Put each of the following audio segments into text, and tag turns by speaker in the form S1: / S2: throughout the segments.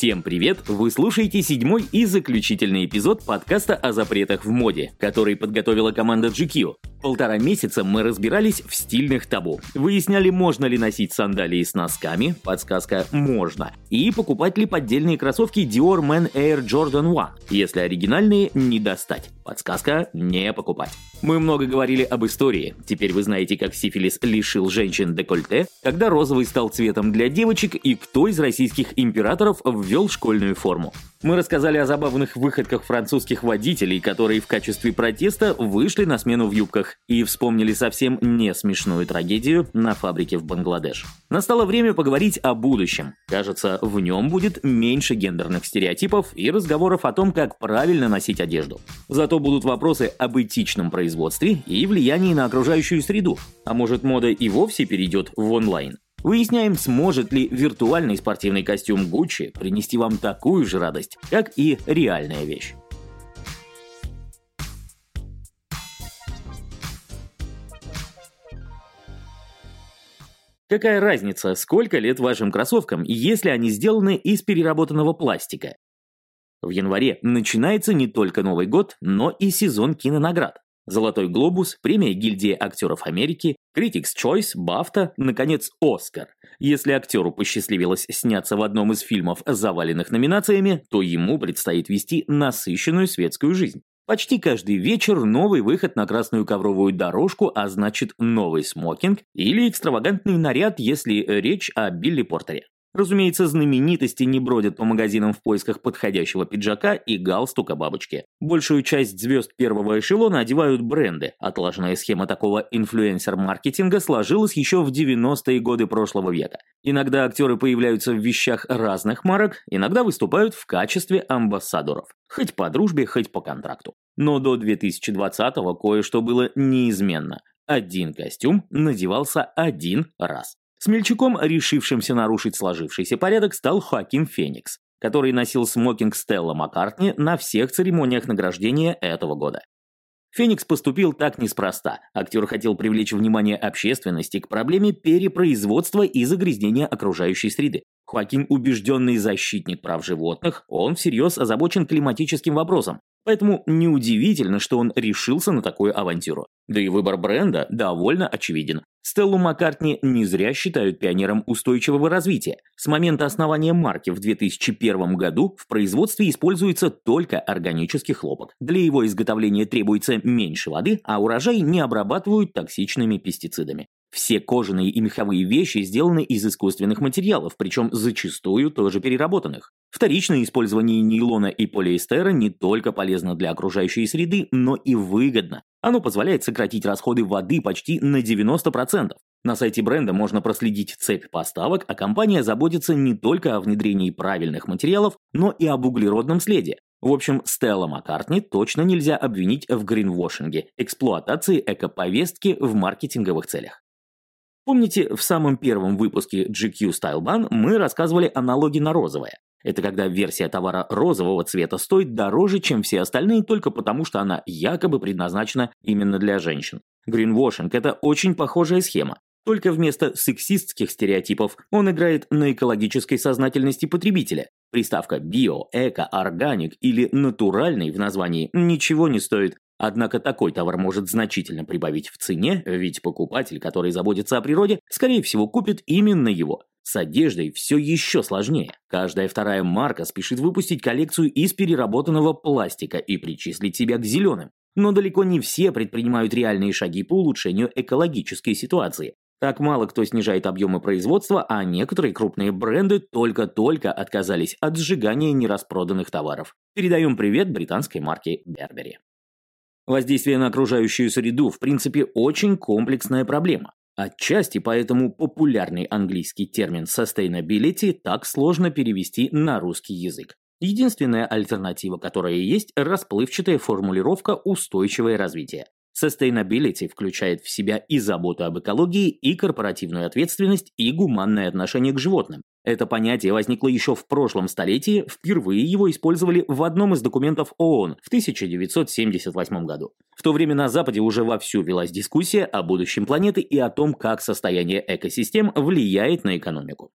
S1: Всем привет! Вы слушаете седьмой и заключительный эпизод подкаста о запретах в моде, который подготовила команда GQ. Полтора месяца мы разбирались в стильных табу. Выясняли, можно ли носить сандалии с носками, подсказка «можно», и покупать ли поддельные кроссовки Dior Men Air Jordan 1, если оригинальные не достать, подсказка «не покупать». Мы много говорили об истории, теперь вы знаете, как сифилис лишил женщин декольте, когда розовый стал цветом для девочек и кто из российских императоров ввел школьную форму. Мы рассказали о забавных выходках французских водителей, которые в качестве протеста вышли на смену в юбках и вспомнили совсем не смешную трагедию на фабрике в Бангладеш. Настало время поговорить о будущем. Кажется, в нем будет меньше гендерных стереотипов и разговоров о том, как правильно носить одежду. Зато будут вопросы об этичном производстве и влиянии на окружающую среду. А может мода и вовсе перейдет в онлайн? Выясняем, сможет ли виртуальный спортивный костюм Gucci принести вам такую же радость, как и реальная вещь. Какая разница, сколько лет вашим кроссовкам, если они сделаны из переработанного пластика? В январе начинается не только Новый год, но и сезон кинонаград. Золотой глобус, премия гильдии актеров Америки, Critics Choice, Бафта, наконец, Оскар. Если актеру посчастливилось сняться в одном из фильмов, заваленных номинациями, то ему предстоит вести насыщенную светскую жизнь. Почти каждый вечер новый выход на красную ковровую дорожку, а значит новый смокинг или экстравагантный наряд, если речь о Билли Портере. Разумеется, знаменитости не бродят по магазинам в поисках подходящего пиджака и галстука бабочки. Большую часть звезд первого эшелона одевают бренды. Отлаженная схема такого инфлюенсер-маркетинга сложилась еще в 90-е годы прошлого века. Иногда актеры появляются в вещах разных марок, иногда выступают в качестве амбассадоров. Хоть по дружбе, хоть по контракту. Но до 2020-го кое-что было неизменно. Один костюм надевался один раз. Смельчаком, решившимся нарушить сложившийся порядок, стал Хоакин Феникс, который носил смокинг Стелла Маккартни на всех церемониях награждения этого года. Феникс поступил так неспроста. Актер хотел привлечь внимание общественности к проблеме перепроизводства и загрязнения окружающей среды. Хоакин убежденный защитник прав животных, он всерьез озабочен климатическим вопросом. Поэтому неудивительно, что он решился на такую авантюру. Да и выбор бренда довольно очевиден. Стеллу Маккартни не зря считают пионером устойчивого развития. С момента основания марки в 2001 году в производстве используется только органический хлопок. Для его изготовления требуется меньше воды, а урожай не обрабатывают токсичными пестицидами. Все кожаные и меховые вещи сделаны из искусственных материалов, причем зачастую тоже переработанных. Вторичное использование нейлона и полиэстера не только полезно для окружающей среды, но и выгодно. Оно позволяет сократить расходы воды почти на 90%. На сайте бренда можно проследить цепь поставок, а компания заботится не только о внедрении правильных материалов, но и об углеродном следе. В общем, Стелла Маккартни точно нельзя обвинить в гринвошинге, эксплуатации экоповестки в маркетинговых целях. Помните, в самом первом выпуске GQ Style Ban мы рассказывали о налоге на розовое. Это когда версия товара розового цвета стоит дороже, чем все остальные, только потому что она якобы предназначена именно для женщин. Гринвошинг – это очень похожая схема. Только вместо сексистских стереотипов он играет на экологической сознательности потребителя. Приставка «био», «эко», «органик» или «натуральный» в названии ничего не стоит, Однако такой товар может значительно прибавить в цене, ведь покупатель, который заботится о природе, скорее всего купит именно его. С одеждой все еще сложнее. Каждая вторая марка спешит выпустить коллекцию из переработанного пластика и причислить себя к зеленым. Но далеко не все предпринимают реальные шаги по улучшению экологической ситуации. Так мало кто снижает объемы производства, а некоторые крупные бренды только-только отказались от сжигания нераспроданных товаров. Передаем привет британской марке Burberry. Воздействие на окружающую среду, в принципе, очень комплексная проблема. Отчасти поэтому популярный английский термин sustainability так сложно перевести на русский язык. Единственная альтернатива, которая есть, расплывчатая формулировка «устойчивое развитие». Sustainability включает в себя и заботу об экологии, и корпоративную ответственность, и гуманное отношение к животным. Это понятие возникло еще в прошлом столетии, впервые его использовали в одном из документов ООН в 1978 году. В то время на Западе уже вовсю велась дискуссия о будущем планеты и о том, как состояние экосистем влияет на экономику.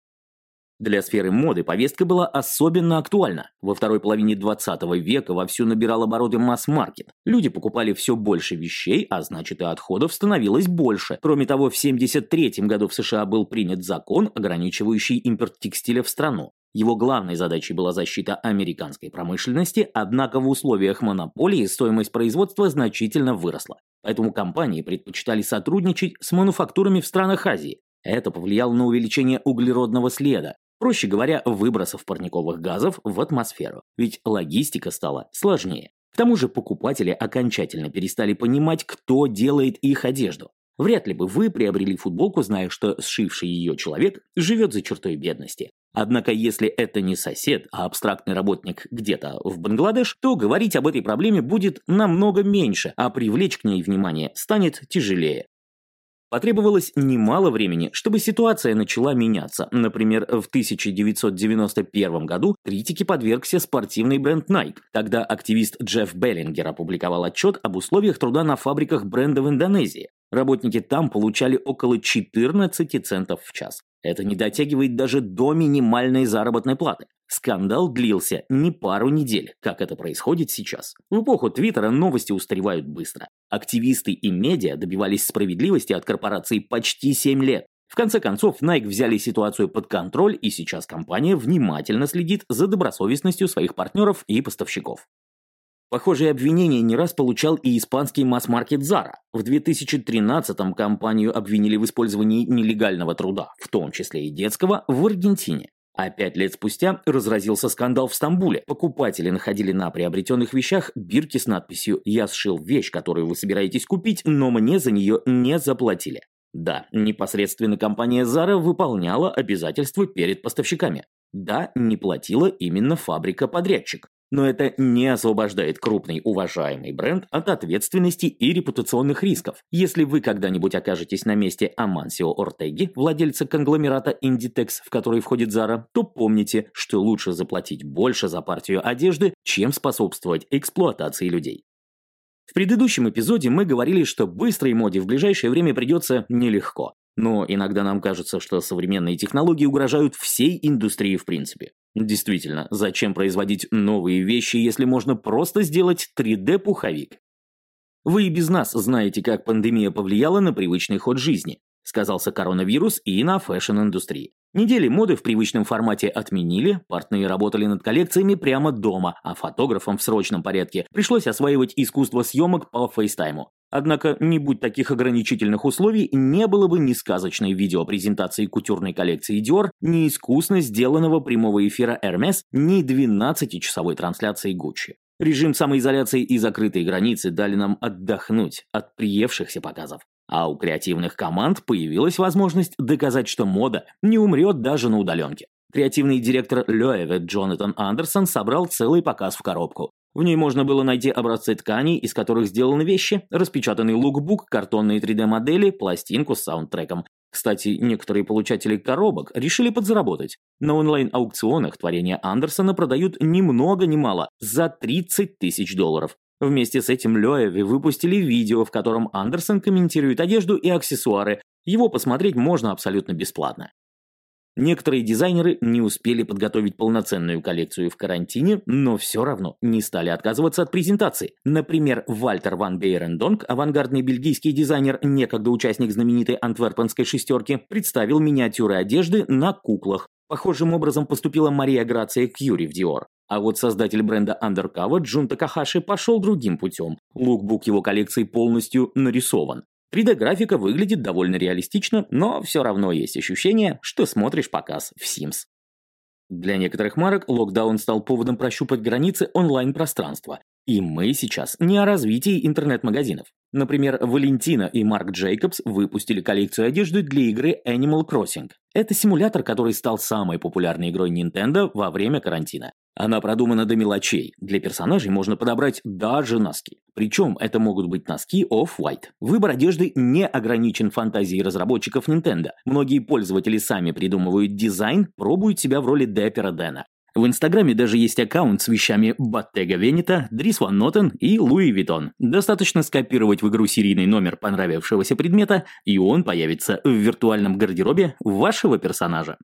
S1: Для сферы моды повестка была особенно актуальна. Во второй половине 20 века вовсю набирал обороты масс-маркет. Люди покупали все больше вещей, а значит и отходов становилось больше. Кроме того, в 1973 году в США был принят закон, ограничивающий импорт текстиля в страну. Его главной задачей была защита американской промышленности, однако в условиях монополии стоимость производства значительно выросла. Поэтому компании предпочитали сотрудничать с мануфактурами в странах Азии. Это повлияло на увеличение углеродного следа, проще говоря, выбросов парниковых газов в атмосферу, ведь логистика стала сложнее. К тому же покупатели окончательно перестали понимать, кто делает их одежду. Вряд ли бы вы приобрели футболку, зная, что сшивший ее человек живет за чертой бедности. Однако, если это не сосед, а абстрактный работник где-то в Бангладеш, то говорить об этой проблеме будет намного меньше, а привлечь к ней внимание станет тяжелее. Потребовалось немало времени, чтобы ситуация начала меняться. Например, в 1991 году критике подвергся спортивный бренд Nike. Тогда активист Джефф Беллингер опубликовал отчет об условиях труда на фабриках бренда в Индонезии. Работники там получали около 14 центов в час. Это не дотягивает даже до минимальной заработной платы. Скандал длился не пару недель, как это происходит сейчас. В эпоху Твиттера новости устаревают быстро. Активисты и медиа добивались справедливости от корпораций почти 7 лет. В конце концов, Nike взяли ситуацию под контроль, и сейчас компания внимательно следит за добросовестностью своих партнеров и поставщиков. Похожие обвинения не раз получал и испанский масс-маркет Zara. В 2013-м компанию обвинили в использовании нелегального труда, в том числе и детского, в Аргентине. А пять лет спустя разразился скандал в Стамбуле. Покупатели находили на приобретенных вещах бирки с надписью «Я сшил вещь, которую вы собираетесь купить, но мне за нее не заплатили». Да, непосредственно компания Zara выполняла обязательства перед поставщиками. Да, не платила именно фабрика-подрядчик. Но это не освобождает крупный уважаемый бренд от ответственности и репутационных рисков. Если вы когда-нибудь окажетесь на месте Амансио Ортеги, владельца конгломерата Inditex, в который входит Zara, то помните, что лучше заплатить больше за партию одежды, чем способствовать эксплуатации людей. В предыдущем эпизоде мы говорили, что быстрой моде в ближайшее время придется нелегко. Но иногда нам кажется, что современные технологии угрожают всей индустрии в принципе. Действительно, зачем производить новые вещи, если можно просто сделать 3D-пуховик? Вы и без нас знаете, как пандемия повлияла на привычный ход жизни. Сказался коронавирус и на фэшн-индустрии. Недели моды в привычном формате отменили, портные работали над коллекциями прямо дома, а фотографам в срочном порядке пришлось осваивать искусство съемок по FaceTime у. Однако, не будь таких ограничительных условий, не было бы ни сказочной видеопрезентации кутюрной коллекции Dior, ни искусно сделанного прямого эфира Hermes, ни 12-часовой трансляции Gucci. Режим самоизоляции и закрытые границы дали нам отдохнуть от приевшихся показов. А у креативных команд появилась возможность доказать, что мода не умрет даже на удаленке. Креативный директор Лёеве Джонатан Андерсон собрал целый показ в коробку. В ней можно было найти образцы тканей, из которых сделаны вещи, распечатанный лукбук, картонные 3D-модели, пластинку с саундтреком. Кстати, некоторые получатели коробок решили подзаработать. На онлайн-аукционах творения Андерсона продают ни много ни мало, за 30 тысяч долларов. Вместе с этим Лёеви выпустили видео, в котором Андерсон комментирует одежду и аксессуары. Его посмотреть можно абсолютно бесплатно. Некоторые дизайнеры не успели подготовить полноценную коллекцию в карантине, но все равно не стали отказываться от презентации. Например, Вальтер ван Бейрендонг, авангардный бельгийский дизайнер, некогда участник знаменитой антверпенской шестерки, представил миниатюры одежды на куклах. Похожим образом поступила Мария Грация Кьюри в Dior. А вот создатель бренда Undercover Джун Такахаши пошел другим путем. Лукбук его коллекции полностью нарисован. 3D-графика выглядит довольно реалистично, но все равно есть ощущение, что смотришь показ в Sims. Для некоторых марок локдаун стал поводом прощупать границы онлайн-пространства. И мы сейчас не о развитии интернет-магазинов. Например, Валентина и Марк Джейкобс выпустили коллекцию одежды для игры Animal Crossing. Это симулятор, который стал самой популярной игрой Nintendo во время карантина. Она продумана до мелочей. Для персонажей можно подобрать даже носки. Причем это могут быть носки Off-White. Выбор одежды не ограничен фантазией разработчиков Nintendo. Многие пользователи сами придумывают дизайн, пробуют себя в роли Деппера Дэна. В Инстаграме даже есть аккаунт с вещами Bottega Veneta, Dries Van Noten и Louis Vuitton. Достаточно скопировать в игру серийный номер понравившегося предмета, и он появится в виртуальном гардеробе вашего персонажа.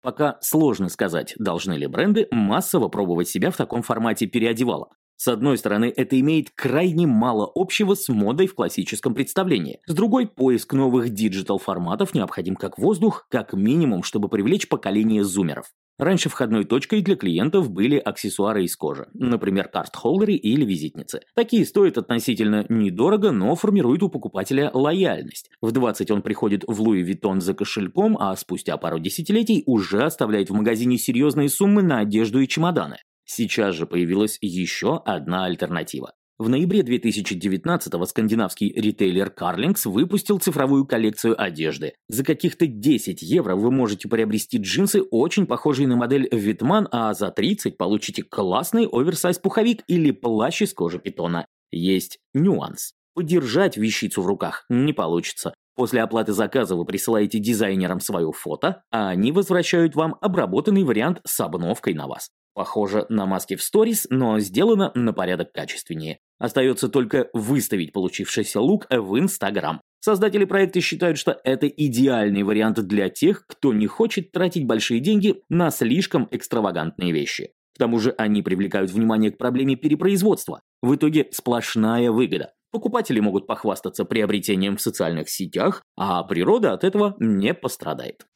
S1: Пока сложно сказать, должны ли бренды массово пробовать себя в таком формате переодевалок. С одной стороны, это имеет крайне мало общего с модой в классическом представлении. С другой, поиск новых диджитал-форматов необходим как воздух, как минимум, чтобы привлечь поколение зумеров. Раньше входной точкой для клиентов были аксессуары из кожи, например, карт-холдеры или визитницы. Такие стоят относительно недорого, но формируют у покупателя лояльность. В 20 он приходит в Louis Vuitton за кошельком, а спустя пару десятилетий уже оставляет в магазине серьезные суммы на одежду и чемоданы. Сейчас же появилась еще одна альтернатива. В ноябре 2019-го скандинавский ритейлер Carlings выпустил цифровую коллекцию одежды. За каких-то 10 евро вы можете приобрести джинсы, очень похожие на модель Vetements, а за 30 получите классный оверсайз-пуховик или плащ из кожи питона. Есть нюанс. Подержать вещицу в руках не получится. После оплаты заказа вы присылаете дизайнерам свое фото, а они возвращают вам обработанный вариант с обновкой на вас. Похоже на маски в сторис, но сделано на порядок качественнее. Остается только выставить получившийся лук в Инстаграм. Создатели проекта считают, что это идеальный вариант для тех, кто не хочет тратить большие деньги на слишком экстравагантные вещи. К тому же они привлекают внимание к проблеме перепроизводства. В итоге сплошная выгода. Покупатели могут похвастаться приобретением в социальных сетях, а природа от этого не пострадает.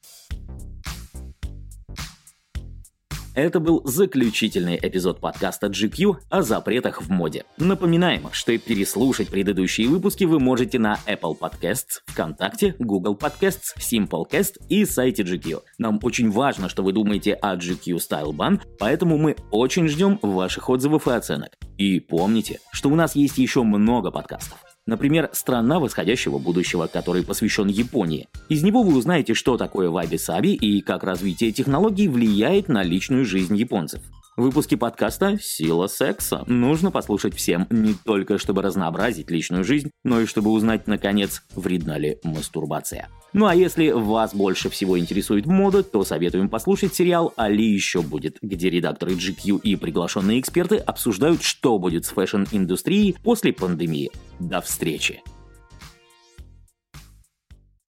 S1: Это был заключительный эпизод подкаста GQ о запретах в моде. Напоминаем, что переслушать предыдущие выпуски вы можете на Apple Podcasts, ВКонтакте, Google Podcasts, Simplecast и сайте GQ. Нам очень важно, что вы думаете о GQ Style Ban, поэтому мы очень ждем ваших отзывов и оценок. И помните, что у нас есть еще много подкастов. Например, «Страна восходящего будущего», который посвящен Японии. Из него вы узнаете, что такое ваби-саби и как развитие технологий влияет на личную жизнь японцев. Выпуски подкаста «Сила секса» нужно послушать всем, не только чтобы разнообразить личную жизнь, но и чтобы узнать, наконец, вредна ли мастурбация. Ну а если вас больше всего интересует мода, то советуем послушать сериал «То ли еще будет», где редакторы GQ и приглашенные эксперты обсуждают, что будет с фэшн-индустрией после пандемии. До встречи!